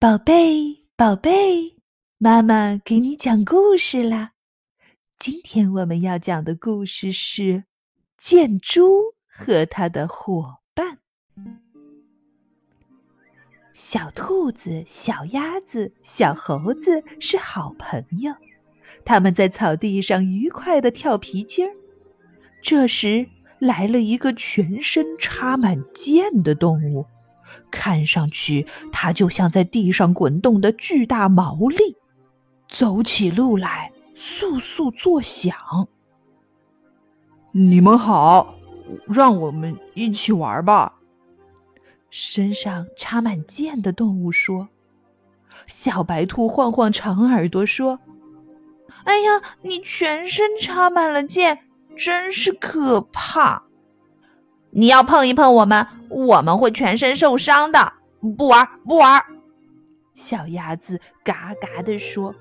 宝贝，宝贝，妈妈给你讲故事啦！今天我们要讲的故事是《箭猪和他的伙伴》。小兔子、小鸭子、小猴子是好朋友，他们在草地上愉快的跳皮筋儿。这时，来了一个全身插满箭的动物。看上去，它就像在地上滚动的巨大毛利，走起路来簌簌作响。你们好，让我们一起玩吧。身上插满箭的动物说：“小白兔晃晃长耳朵说：‘哎呀，你全身插满了箭，真是可怕！你要碰一碰我们。’”我们会全身受伤的，不玩不玩。小鸭子嘎嘎地说。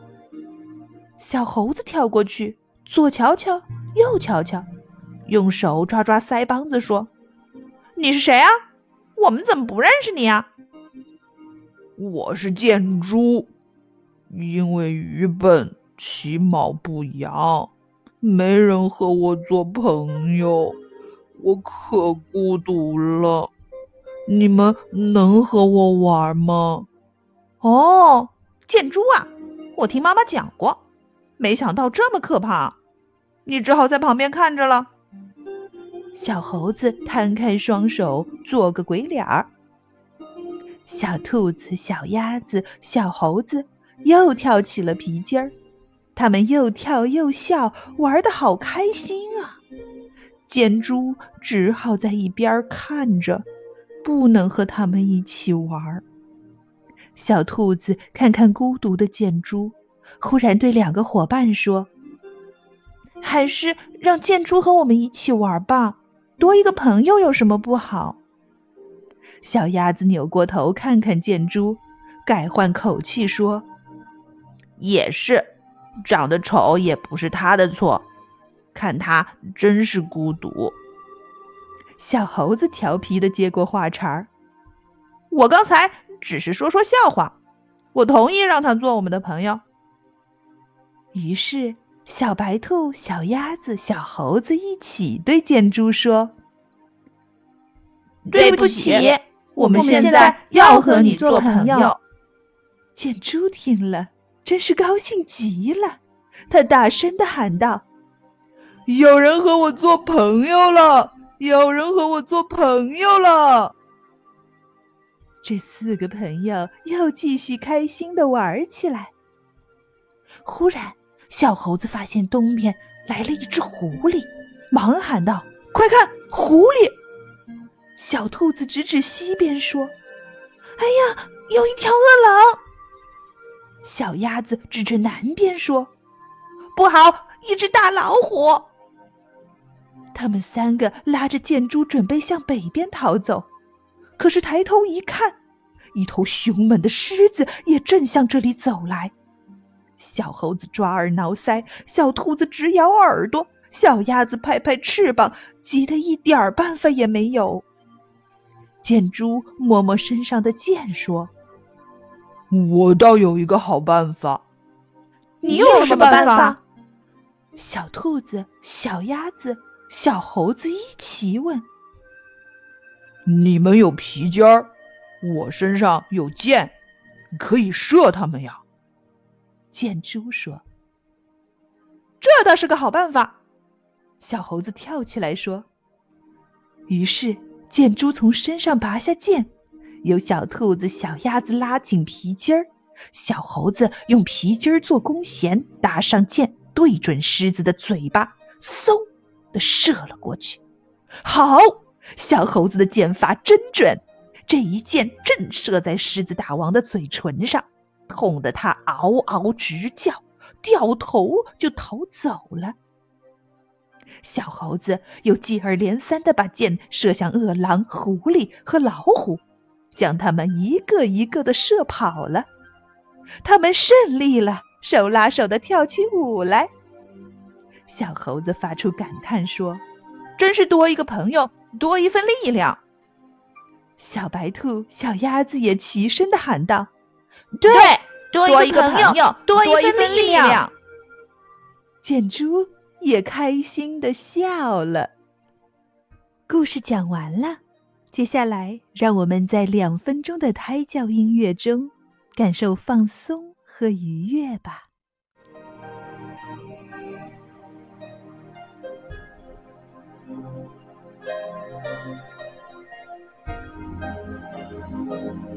小猴子跳过去，左瞧瞧，右瞧瞧，用手抓抓腮帮子说：“你是谁啊？我们怎么不认识你啊？”我是箭猪，因为愚笨，其貌不扬，没人和我做朋友，我可孤独了。你们能和我玩吗？哦，箭猪啊，我听妈妈讲过，没想到这么可怕，你只好在旁边看着了。小猴子摊开双手，做个鬼脸儿。小兔子、小鸭子、小猴子又跳起了皮筋儿，他们又跳又笑，玩的好开心啊！箭猪只好在一边看着。不能和他们一起玩。小兔子看看孤独的箭猪，忽然对两个伙伴说：“还是让箭猪和我们一起玩吧，多一个朋友有什么不好？”小鸭子扭过头看看箭猪，改换口气说：“也是，长得丑也不是他的错，看他真是孤独。”小猴子调皮的接过话茬儿：“我刚才只是说说笑话，我同意让他做我们的朋友。”于是，小白兔、小鸭子、小猴子一起对箭猪说：“对不起，我们现在要和你做朋友。”箭猪听了，真是高兴极了，他大声的喊道：“有人和我做朋友了！”有人和我做朋友了。这四个朋友又继续开心的玩起来。忽然，小猴子发现东边来了一只狐狸，忙喊道：“快看，狐狸！”小兔子指指西边说：“哎呀，有一条恶狼！”小鸭子指着南边说：“不好，一只大老虎！”他们三个拉着箭猪准备向北边逃走，可是抬头一看，一头凶猛的狮子也正向这里走来。小猴子抓耳挠腮，小兔子直咬耳朵，小鸭子拍拍翅膀，急得一点儿办法也没有。箭猪摸摸身上的箭，说：“我倒有一个好办法。”“你有什么办法？”小兔子、小鸭子。小猴子一起问：“你们有皮筋儿，我身上有箭，可以射他们呀。”箭猪说：“这倒是个好办法。”小猴子跳起来说。于是箭猪从身上拔下箭，由小兔子、小鸭子拉紧皮筋儿，小猴子用皮筋儿做弓弦，搭上箭，对准狮子的嘴巴，嗖！的射了过去，好，小猴子的箭法真准，这一箭正射在狮子大王的嘴唇上，痛得他嗷嗷直叫，掉头就逃走了。小猴子又接二连三的把箭射向饿狼、狐狸和老虎，将他们一个一个的射跑了。他们胜利了，手拉手的跳起舞来。小猴子发出感叹说：“真是多一个朋友，多一份力量。”小白兔、小鸭子也齐声的喊道：“对，多一个朋友，多一份力量。建猪也开心的笑了。故事讲完了，接下来让我们在两分钟的胎教音乐中，感受放松和愉悦吧。Thank you.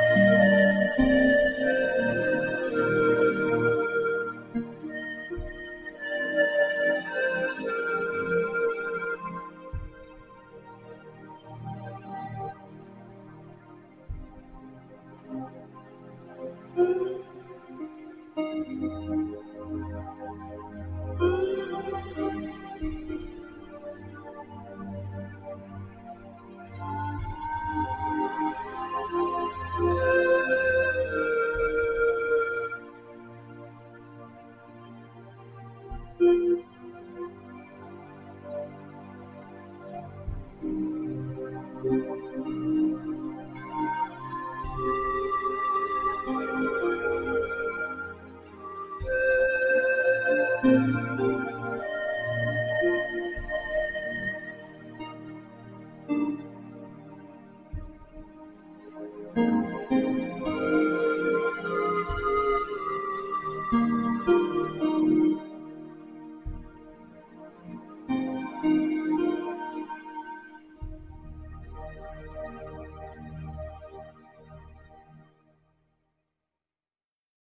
Música